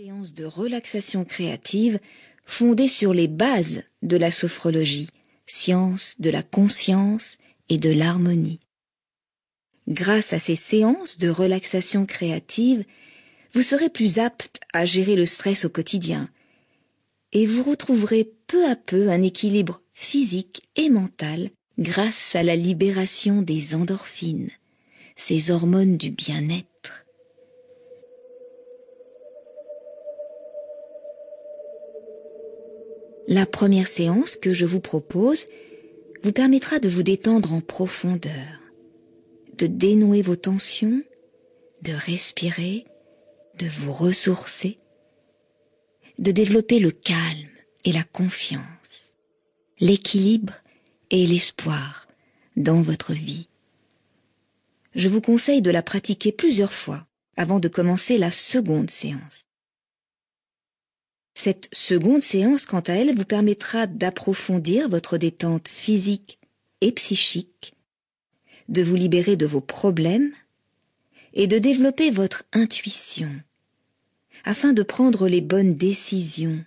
de relaxation créative fondée sur les bases de la sophrologie, science de la conscience et de l'harmonie. Grâce à ces séances de relaxation créative, vous serez plus apte à gérer le stress au quotidien et vous retrouverez peu à peu un équilibre physique et mental grâce à la libération des endorphines, ces hormones du bien-être. La première séance que je vous propose vous permettra de vous détendre en profondeur, de dénouer vos tensions, de respirer, de vous ressourcer, de développer le calme et la confiance, l'équilibre et l'espoir dans votre vie. Je vous conseille de la pratiquer plusieurs fois avant de commencer la seconde séance. Cette seconde séance, quant à elle, vous permettra d'approfondir votre détente physique et psychique, de vous libérer de vos problèmes et de développer votre intuition afin de prendre les bonnes décisions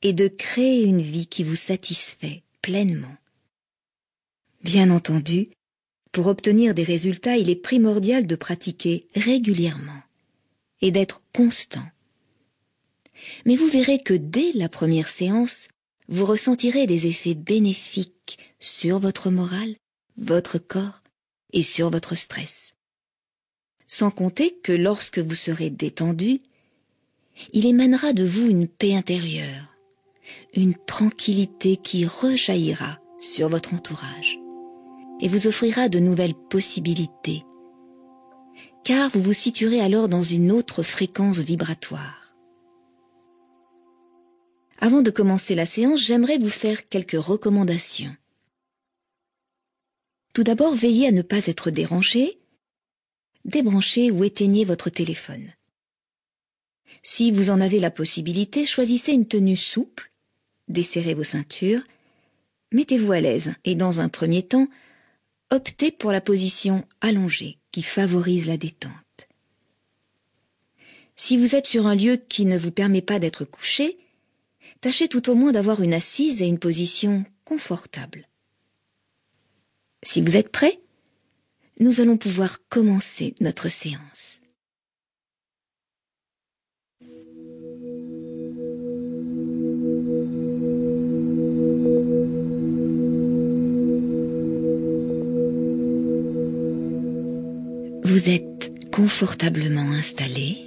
et de créer une vie qui vous satisfait pleinement. Bien entendu, pour obtenir des résultats, il est primordial de pratiquer régulièrement et d'être constant mais vous verrez que dès la première séance, vous ressentirez des effets bénéfiques sur votre morale, votre corps et sur votre stress. Sans compter que lorsque vous serez détendu, il émanera de vous une paix intérieure, une tranquillité qui rejaillira sur votre entourage et vous offrira de nouvelles possibilités, car vous vous situerez alors dans une autre fréquence vibratoire. Avant de commencer la séance, j'aimerais vous faire quelques recommandations. Tout d'abord, veillez à ne pas être dérangé. Débranchez ou éteignez votre téléphone. Si vous en avez la possibilité, choisissez une tenue souple, desserrez vos ceintures, mettez-vous à l'aise et dans un premier temps, optez pour la position allongée qui favorise la détente. Si vous êtes sur un lieu qui ne vous permet pas d'être couché, tâchez tout au moins d'avoir une assise et une position confortable. Si vous êtes prêt, nous allons pouvoir commencer notre séance. Vous êtes confortablement installé,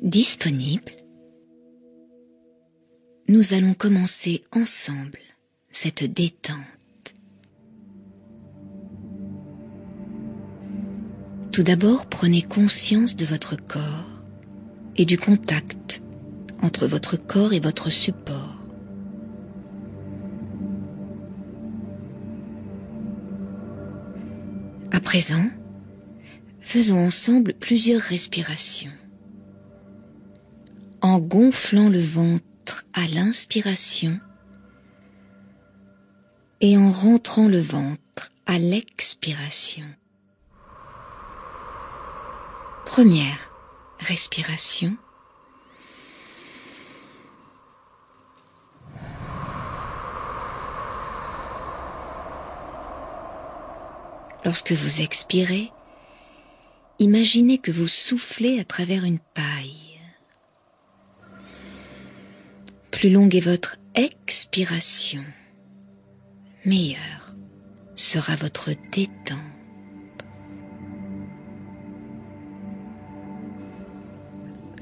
disponible nous allons commencer ensemble cette détente. Tout d'abord, prenez conscience de votre corps et du contact entre votre corps et votre support. À présent, faisons ensemble plusieurs respirations. En gonflant le ventre, à l'inspiration et en rentrant le ventre à l'expiration. Première respiration. Lorsque vous expirez, imaginez que vous soufflez à travers une paille. Plus longue est votre expiration, meilleure sera votre détente.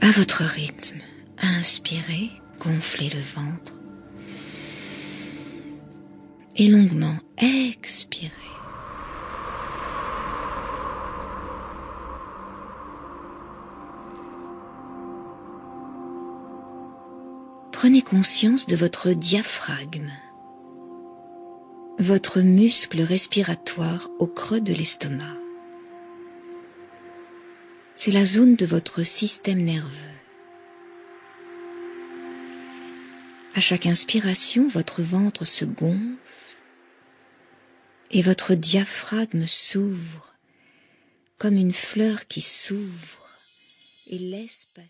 À votre rythme, inspirez, gonflez le ventre et longuement expirez. Prenez conscience de votre diaphragme, votre muscle respiratoire au creux de l'estomac. C'est la zone de votre système nerveux. À chaque inspiration, votre ventre se gonfle et votre diaphragme s'ouvre comme une fleur qui s'ouvre et laisse passer.